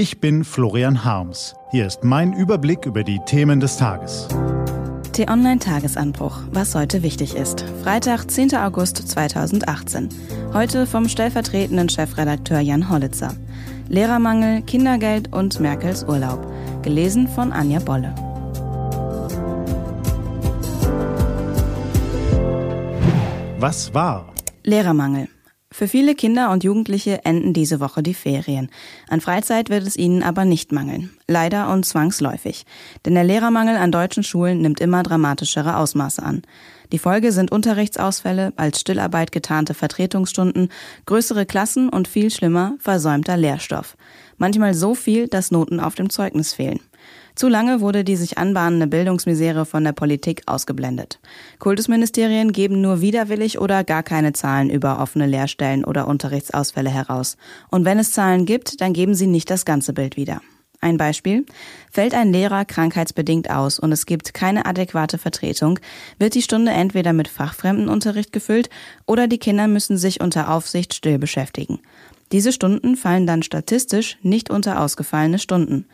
Ich bin Florian Harms. Hier ist mein Überblick über die Themen des Tages. T-Online-Tagesanbruch, was heute wichtig ist. Freitag, 10. August 2018. Heute vom stellvertretenden Chefredakteur Jan Hollitzer. Lehrermangel, Kindergeld und Merkels Urlaub. Gelesen von Anja Bolle. Was war? Lehrermangel. Für viele Kinder und Jugendliche enden diese Woche die Ferien. An Freizeit wird es ihnen aber nicht mangeln. Leider und zwangsläufig. Denn der Lehrermangel an deutschen Schulen nimmt immer dramatischere Ausmaße an. Die Folge sind Unterrichtsausfälle, als Stillarbeit getarnte Vertretungsstunden, größere Klassen und viel schlimmer, versäumter Lehrstoff. Manchmal so viel, dass Noten auf dem Zeugnis fehlen. Zu lange wurde die sich anbahnende Bildungsmisere von der Politik ausgeblendet. Kultusministerien geben nur widerwillig oder gar keine Zahlen über offene Lehrstellen oder Unterrichtsausfälle heraus. Und wenn es Zahlen gibt, dann geben sie nicht das ganze Bild wieder. Ein Beispiel. Fällt ein Lehrer krankheitsbedingt aus und es gibt keine adäquate Vertretung, wird die Stunde entweder mit Fachfremdenunterricht gefüllt oder die Kinder müssen sich unter Aufsicht still beschäftigen. Diese Stunden fallen dann statistisch nicht unter ausgefallene Stunden.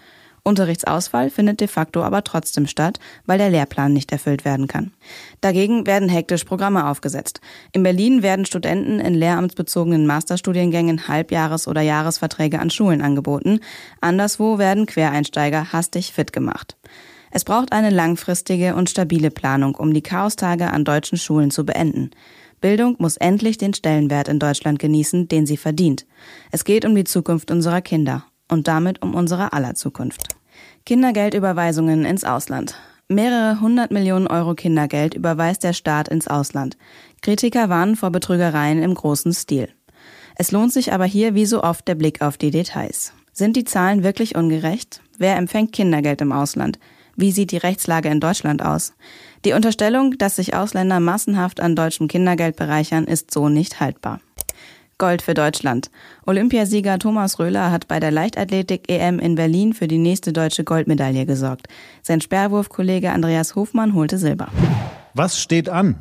Unterrichtsausfall findet de facto aber trotzdem statt, weil der Lehrplan nicht erfüllt werden kann. Dagegen werden hektisch Programme aufgesetzt. In Berlin werden Studenten in lehramtsbezogenen Masterstudiengängen Halbjahres- oder Jahresverträge an Schulen angeboten. Anderswo werden Quereinsteiger hastig fit gemacht. Es braucht eine langfristige und stabile Planung, um die Chaostage an deutschen Schulen zu beenden. Bildung muss endlich den Stellenwert in Deutschland genießen, den sie verdient. Es geht um die Zukunft unserer Kinder und damit um unsere aller Zukunft. Kindergeldüberweisungen ins Ausland. Mehrere hundert Millionen Euro Kindergeld überweist der Staat ins Ausland. Kritiker warnen vor Betrügereien im großen Stil. Es lohnt sich aber hier wie so oft der Blick auf die Details. Sind die Zahlen wirklich ungerecht? Wer empfängt Kindergeld im Ausland? Wie sieht die Rechtslage in Deutschland aus? Die Unterstellung, dass sich Ausländer massenhaft an deutschem Kindergeld bereichern, ist so nicht haltbar. Gold für Deutschland. Olympiasieger Thomas Röhler hat bei der Leichtathletik-EM in Berlin für die nächste deutsche Goldmedaille gesorgt. Sein Sperrwurfkollege Andreas Hofmann holte Silber. Was steht an?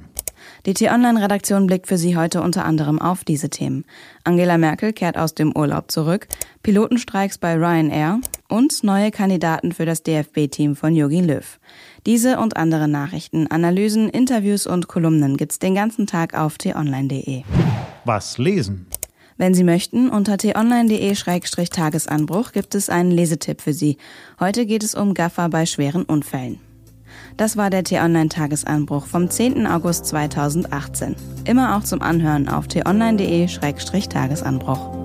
Die T-Online-Redaktion blickt für Sie heute unter anderem auf diese Themen. Angela Merkel kehrt aus dem Urlaub zurück, Pilotenstreiks bei Ryanair und neue Kandidaten für das DFB-Team von Jogi Löw. Diese und andere Nachrichten, Analysen, Interviews und Kolumnen gibt's den ganzen Tag auf t-online.de. Was lesen? Wenn Sie möchten, unter t-online.de-tagesanbruch gibt es einen Lesetipp für Sie. Heute geht es um Gaffer bei schweren Unfällen. Das war der T-Online-Tagesanbruch vom 10. August 2018. Immer auch zum Anhören auf t-online.de-tagesanbruch.